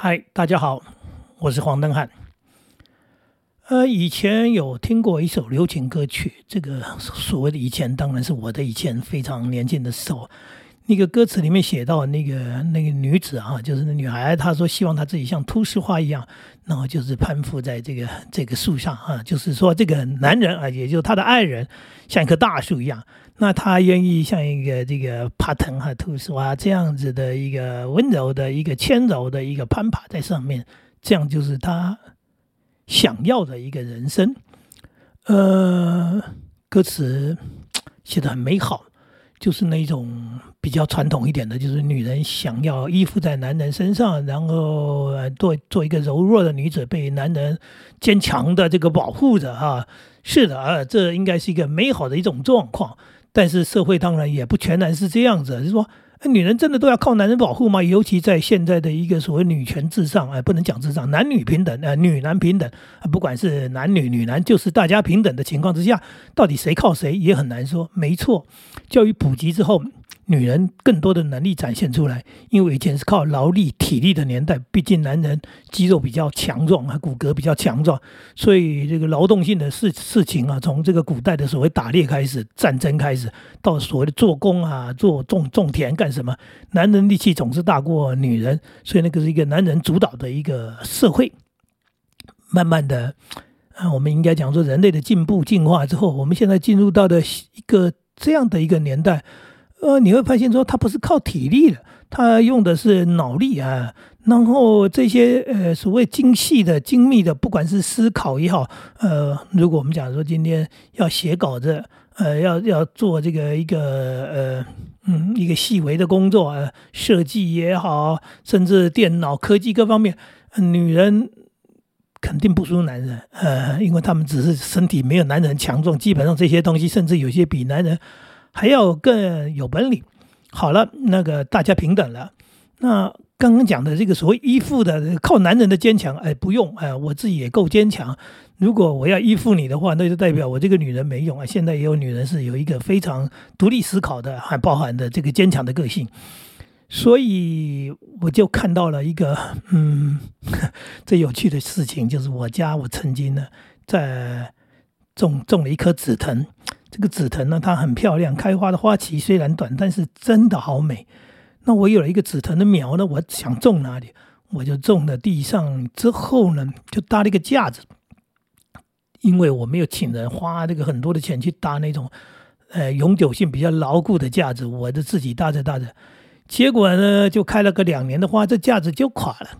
嗨，大家好，我是黄登汉。呃，以前有听过一首流行歌曲，这个所谓的以前，当然是我的以前非常年轻的时候。那个歌词里面写到那个那个女子啊，就是那女孩，她说希望她自己像秃丝花一样，然后就是攀附在这个这个树上啊，就是说这个男人啊，也就是她的爱人，像一棵大树一样，那她愿意像一个这个爬藤和秃丝花这样子的一个温柔的一个纤柔的一个攀爬在上面，这样就是她想要的一个人生。呃，歌词写的很美好。就是那种比较传统一点的，就是女人想要依附在男人身上，然后做做一个柔弱的女子，被男人坚强的这个保护着哈。是的啊，这应该是一个美好的一种状况。但是社会当然也不全然是这样子，就是说。女人真的都要靠男人保护吗？尤其在现在的一个所谓女权至上，哎，不能讲至上，男女平等，呃，女男平等，不管是男女，女男就是大家平等的情况之下，到底谁靠谁也很难说。没错，教育普及之后。女人更多的能力展现出来，因为以前是靠劳力、体力的年代，毕竟男人肌肉比较强壮啊，骨骼比较强壮，所以这个劳动性的事事情啊，从这个古代的所谓打猎开始、战争开始，到所谓的做工啊、做种种田干什么，男人力气总是大过女人，所以那个是一个男人主导的一个社会。慢慢的，啊，我们应该讲说，人类的进步进化之后，我们现在进入到的一个这样的一个年代。呃，你会发现说，他不是靠体力的，他用的是脑力啊。然后这些呃所谓精细的、精密的，不管是思考也好，呃，如果我们讲说今天要写稿子，呃，要要做这个一个呃嗯一个细微的工作，呃，设计也好，甚至电脑科技各方面，女人肯定不输男人，呃，因为他们只是身体没有男人强壮，基本上这些东西，甚至有些比男人。还要更有本领。好了，那个大家平等了。那刚刚讲的这个所谓依附的，靠男人的坚强，哎，不用，哎，我自己也够坚强。如果我要依附你的话，那就代表我这个女人没用啊。现在也有女人是有一个非常独立思考的，还包含的这个坚强的个性。所以我就看到了一个，嗯，最有趣的事情，就是我家我曾经呢在种种了一棵紫藤。这个紫藤呢，它很漂亮，开花的花期虽然短，但是真的好美。那我有了一个紫藤的苗呢，我想种哪里，我就种了地上。之后呢，就搭了一个架子，因为我没有请人花这个很多的钱去搭那种，呃，永久性比较牢固的架子，我就自己搭着搭着。结果呢，就开了个两年的花，这架子就垮了。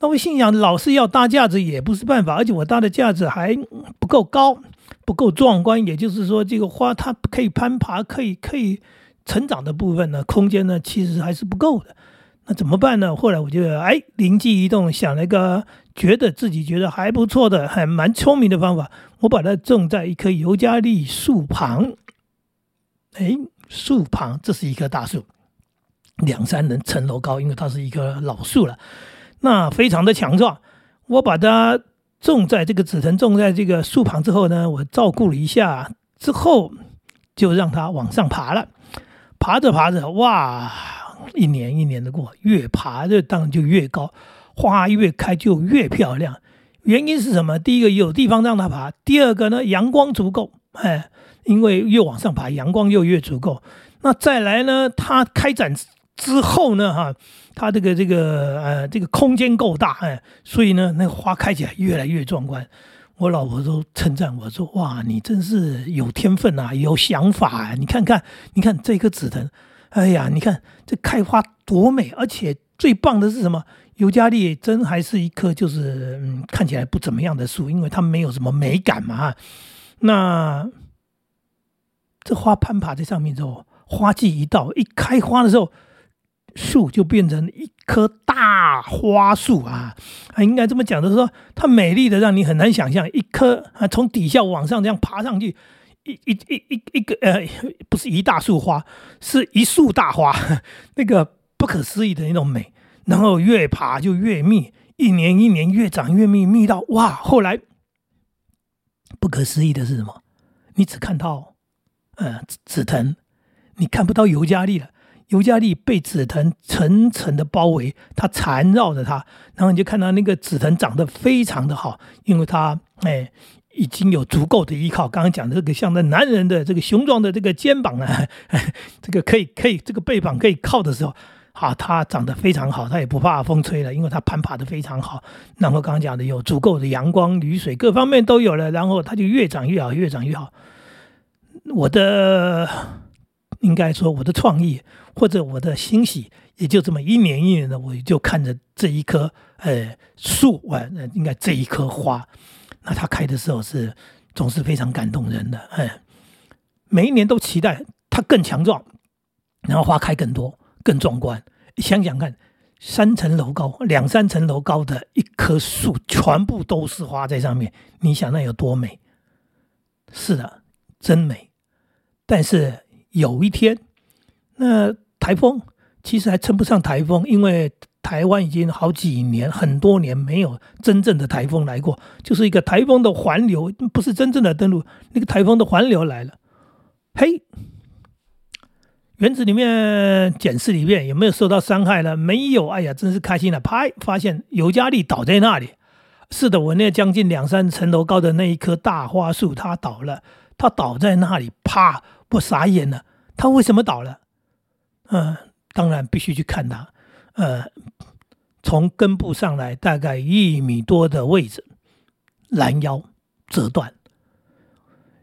那我心想，老是要搭架子也不是办法，而且我搭的架子还不够高。不够壮观，也就是说，这个花它可以攀爬，可以可以成长的部分呢，空间呢其实还是不够的。那怎么办呢？后来我就哎灵机一动，想了一个觉得自己觉得还不错的、还蛮聪明的方法，我把它种在一棵尤加利树旁。哎，树旁这是一棵大树，两三层层楼高，因为它是一棵老树了，那非常的强壮。我把它。种在这个紫藤种在这个树旁之后呢，我照顾了一下之后，就让它往上爬了。爬着爬着，哇，一年一年的过，越爬就当然就越高，花越开就越漂亮。原因是什么？第一个有地方让它爬，第二个呢，阳光足够，哎，因为越往上爬，阳光就越足够。那再来呢，它开展。之后呢，哈，它这个这个呃，这个空间够大，哎，所以呢，那个花开起来越来越壮观。我老婆都称赞我说：“哇，你真是有天分啊，有想法啊！你看看，你看这棵紫藤，哎呀，你看这开花多美！而且最棒的是什么？尤加利真还是一棵就是嗯，看起来不怎么样的树，因为它没有什么美感嘛。那这花攀爬在上面之后，花季一到，一开花的时候。树就变成一棵大花树啊，啊，应该这么讲的是说，它美丽的让你很难想象，一棵啊从底下往上这样爬上去，一一一一一个呃，不是一大束花，是一束大花，那个不可思议的那种美，然后越爬就越密，一年一年越长越密，密到哇，后来不可思议的是什么？你只看到呃紫藤，你看不到尤加利了。尤加利被紫藤层层的包围，它缠绕着它，然后你就看到那个紫藤长得非常的好，因为它哎已经有足够的依靠。刚刚讲的这个像那男人的这个雄壮的这个肩膀啊，这个可以可以这个背膀可以靠的时候，好，它长得非常好，它也不怕风吹了，因为它攀爬的非常好。然后刚刚讲的有足够的阳光、雨水，各方面都有了，然后它就越长越好，越长越好。我的应该说我的创意。或者我的欣喜，也就这么一年一年的，我就看着这一棵呃树，我应该这一棵花，那它开的时候是总是非常感动人的，哎，每一年都期待它更强壮，然后花开更多、更壮观。想想看，三层楼高、两三层楼高的一棵树，全部都是花在上面，你想那有多美？是的，真美。但是有一天。那台风其实还称不上台风，因为台湾已经好几年、很多年没有真正的台风来过，就是一个台风的环流，不是真正的登陆。那个台风的环流来了，嘿，园子里面、检视里面有没有受到伤害了？没有，哎呀，真是开心了！拍，发现尤加利倒在那里。是的，我那将近两三层楼高的那一棵大花树，它倒了，它倒在那里，啪，我傻眼了。它为什么倒了？嗯，当然必须去看它。呃，从根部上来，大概一米多的位置，拦腰折断。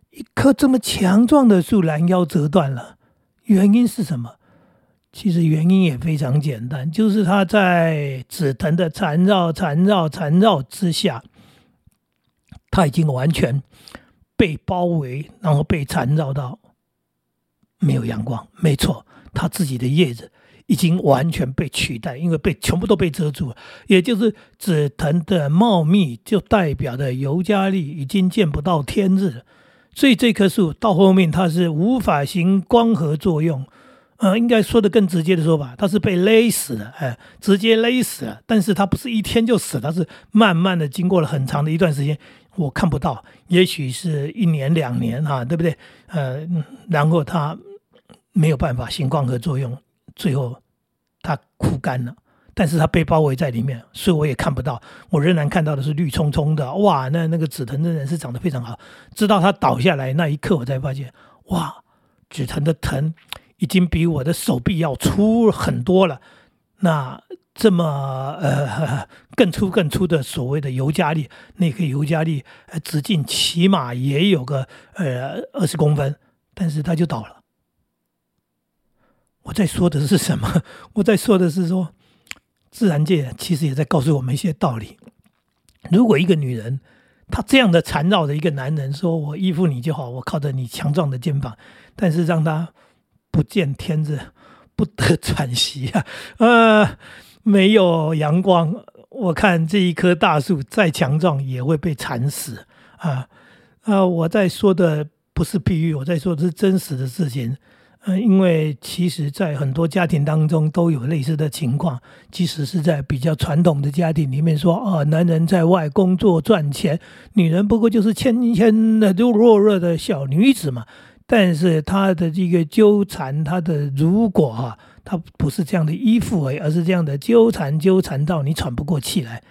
一棵这么强壮的树，拦腰折断了，原因是什么？其实原因也非常简单，就是它在紫藤的缠绕、缠绕、缠绕之下，它已经完全被包围，然后被缠绕到没有阳光。没错。它自己的叶子已经完全被取代，因为被全部都被遮住了。也就是紫藤的茂密，就代表着尤加利已经见不到天日了，所以这棵树到后面它是无法行光合作用。呃，应该说的更直接的说法，它是被勒死了，哎，直接勒死了。但是它不是一天就死，它是慢慢的经过了很长的一段时间，我看不到，也许是一年两年啊，对不对？呃，然后它。没有办法行光合作用，最后它枯干了，但是它被包围在里面，所以我也看不到。我仍然看到的是绿葱葱的，哇，那那个紫藤真的是长得非常好。直到它倒下来那一刻，我才发现，哇，紫藤的藤已经比我的手臂要粗很多了。那这么呃 更粗更粗的所谓的尤加利，那个尤加利直径起码也有个呃二十公分，但是它就倒了。我在说的是什么？我在说的是说，自然界其实也在告诉我们一些道理。如果一个女人她这样的缠绕着一个男人，说我依附你就好，我靠着你强壮的肩膀，但是让他不见天日，不得喘息啊！呃，没有阳光，我看这一棵大树再强壮也会被缠死啊！啊，我在说的不是比喻，我在说的是真实的事情。嗯，因为其实，在很多家庭当中都有类似的情况。即使是在比较传统的家庭里面，说啊，男人在外工作赚钱，女人不过就是纤纤的、弱弱的小女子嘛。但是她的这个纠缠，她的如果哈，她不是这样的依附而而是这样的纠缠，纠缠到你喘不过气来，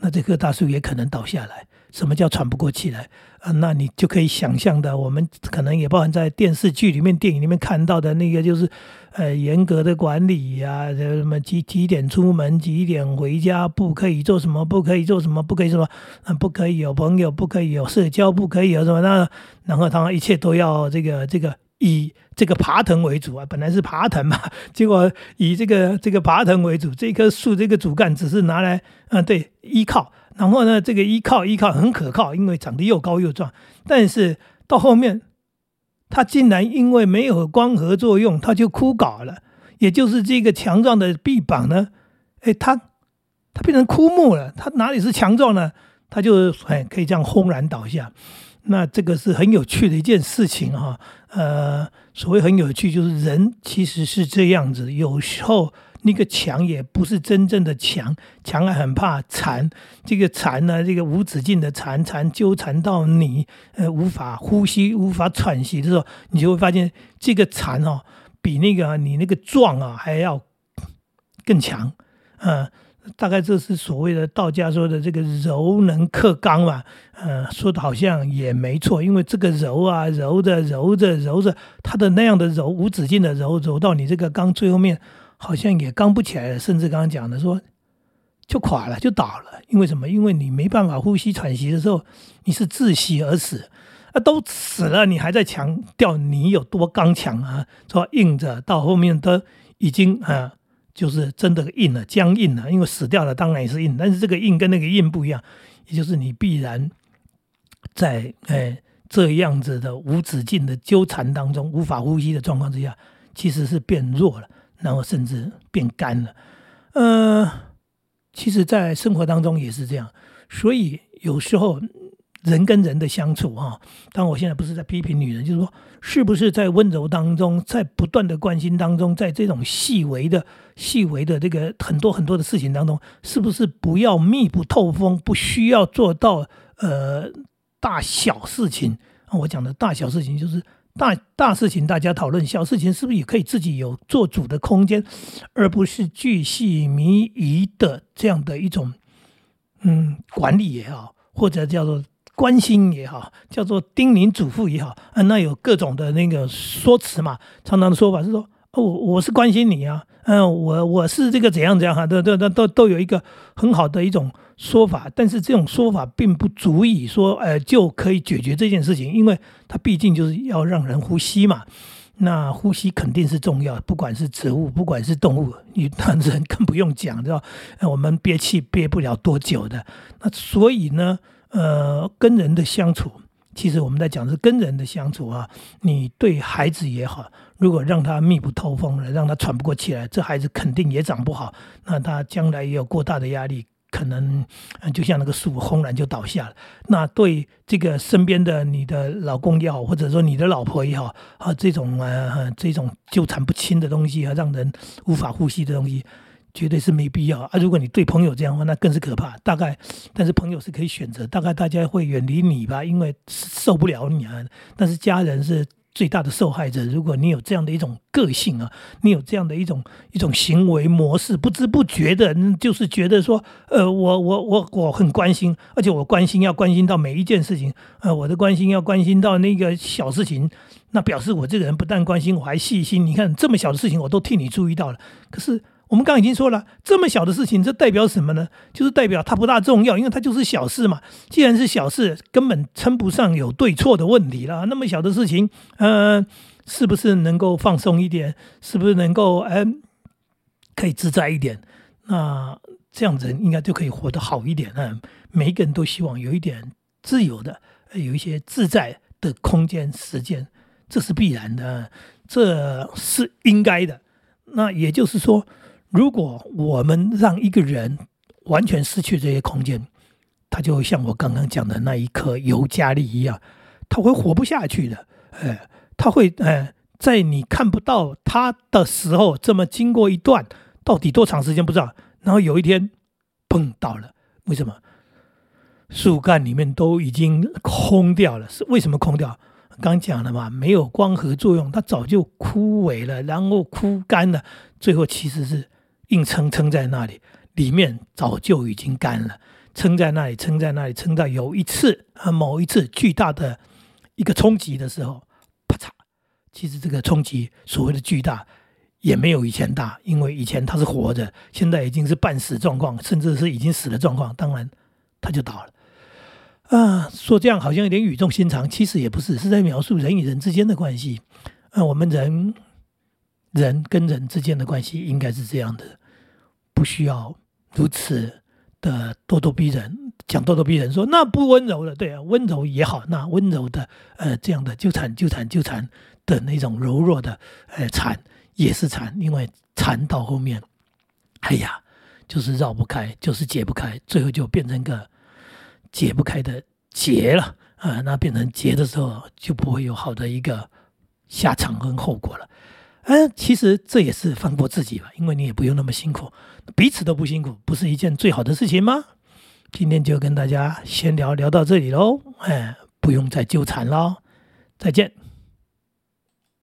那这棵大树也可能倒下来。什么叫喘不过气来？啊，那你就可以想象的，我们可能也包含在电视剧里面、电影里面看到的那个，就是，呃，严格的管理呀，什么几几点出门，几点回家，不可以做什么，不可以做什么，不可以什么，嗯，不可以有朋友，不可以有社交，不可以有什么，那然后他一切都要这个这个以这个爬藤为主啊，本来是爬藤嘛，结果以这个这个爬藤为主，这棵树这个主干只是拿来，嗯，对，依靠。然后呢，这个依靠依靠很可靠，因为长得又高又壮。但是到后面，它竟然因为没有光合作用，它就枯槁了。也就是这个强壮的臂膀呢，哎，它它变成枯木了。它哪里是强壮呢？它就哎可以这样轰然倒下。那这个是很有趣的一件事情哈。呃，所谓很有趣，就是人其实是这样子，有时候。那个墙也不是真正的墙，墙还很怕缠。这个缠呢，这个无止境的缠缠纠缠到你，呃，无法呼吸、无法喘息的时候，你就会发现这个缠哦，比那个你那个壮啊还要更强，呃，大概这是所谓的道家说的这个柔能克刚嘛，呃，说的好像也没错，因为这个柔啊，柔着柔着柔着，它的那样的柔无止境的柔，柔到你这个刚最后面好像也刚不起来了，甚至刚刚讲的说就垮了，就倒了，因为什么？因为你没办法呼吸喘息的时候，你是窒息而死，啊，都死了，你还在强调你有多刚强啊？说硬着到后面都已经啊。就是真的硬了，僵硬了，因为死掉了，当然也是硬。但是这个硬跟那个硬不一样，也就是你必然在哎这样子的无止境的纠缠当中，无法呼吸的状况之下，其实是变弱了，然后甚至变干了。呃，其实，在生活当中也是这样，所以有时候。人跟人的相处，哈，当然我现在不是在批评女人，就是说，是不是在温柔当中，在不断的关心当中，在这种细微的、细微的这个很多很多的事情当中，是不是不要密不透风，不需要做到呃大小事情？我讲的大小事情，就是大大事情大家讨论，小事情是不是也可以自己有做主的空间，而不是巨细靡遗的这样的一种嗯管理也好，或者叫做。关心也好，叫做叮咛嘱咐也好，啊，那有各种的那个说辞嘛。常常的说法是说，我，我是关心你啊，嗯，我我是这个怎样怎样哈，都都都都都有一个很好的一种说法。但是这种说法并不足以说，呃，就可以解决这件事情，因为它毕竟就是要让人呼吸嘛。那呼吸肯定是重要，不管是植物，不管是动物，你人更不用讲，对吧？我们憋气憋不了多久的。那所以呢？呃，跟人的相处，其实我们在讲是跟人的相处啊。你对孩子也好，如果让他密不透风了，让他喘不过气来，这孩子肯定也长不好。那他将来也有过大的压力，可能就像那个树轰然就倒下了。那对这个身边的你的老公也好，或者说你的老婆也好啊，这种呃这种纠缠不清的东西啊，让人无法呼吸的东西。绝对是没必要啊！如果你对朋友这样的话，那更是可怕。大概，但是朋友是可以选择，大概大家会远离你吧，因为受不了你啊。但是家人是最大的受害者。如果你有这样的一种个性啊，你有这样的一种一种行为模式，不知不觉的，就是觉得说，呃，我我我我很关心，而且我关心要关心到每一件事情，呃，我的关心要关心到那个小事情，那表示我这个人不但关心，我还细心。你看这么小的事情，我都替你注意到了。可是。我们刚刚已经说了，这么小的事情，这代表什么呢？就是代表它不大重要，因为它就是小事嘛。既然是小事，根本称不上有对错的问题了。那么小的事情，呃，是不是能够放松一点？是不是能够，呃，可以自在一点？那这样子应该就可以活得好一点。嗯，每一个人都希望有一点自由的，有一些自在的空间、时间，这是必然的，这是应该的。那也就是说。如果我们让一个人完全失去这些空间，他就会像我刚刚讲的那一颗尤加利一样，他会活不下去的。哎，他会哎，在你看不到他的时候，这么经过一段到底多长时间不知道，然后有一天，碰到了。为什么？树干里面都已经空掉了。是为什么空掉？刚讲了嘛，没有光合作用，它早就枯萎了，然后枯干了，最后其实是。硬撑撑在那里，里面早就已经干了。撑在那里，撑在那里，撑到有一次啊，某一次巨大的一个冲击的时候，啪嚓！其实这个冲击所谓的巨大，也没有以前大，因为以前它是活着，现在已经是半死状况，甚至是已经死的状况。当然，它就倒了。啊，说这样好像有点语重心长，其实也不是，是在描述人与人之间的关系。啊，我们人。人跟人之间的关系应该是这样的，不需要如此的咄咄逼人。讲咄咄逼人，说那不温柔了，对啊，温柔也好，那温柔的呃这样的纠缠纠缠纠缠的那种柔弱的呃缠也是缠，因为缠到后面，哎呀，就是绕不开，就是解不开，最后就变成个解不开的结了啊。那变成结的时候，就不会有好的一个下场跟后果了。嗯，其实这也是放过自己吧，因为你也不用那么辛苦，彼此都不辛苦，不是一件最好的事情吗？今天就跟大家先聊聊到这里喽，哎，不用再纠缠喽，再见。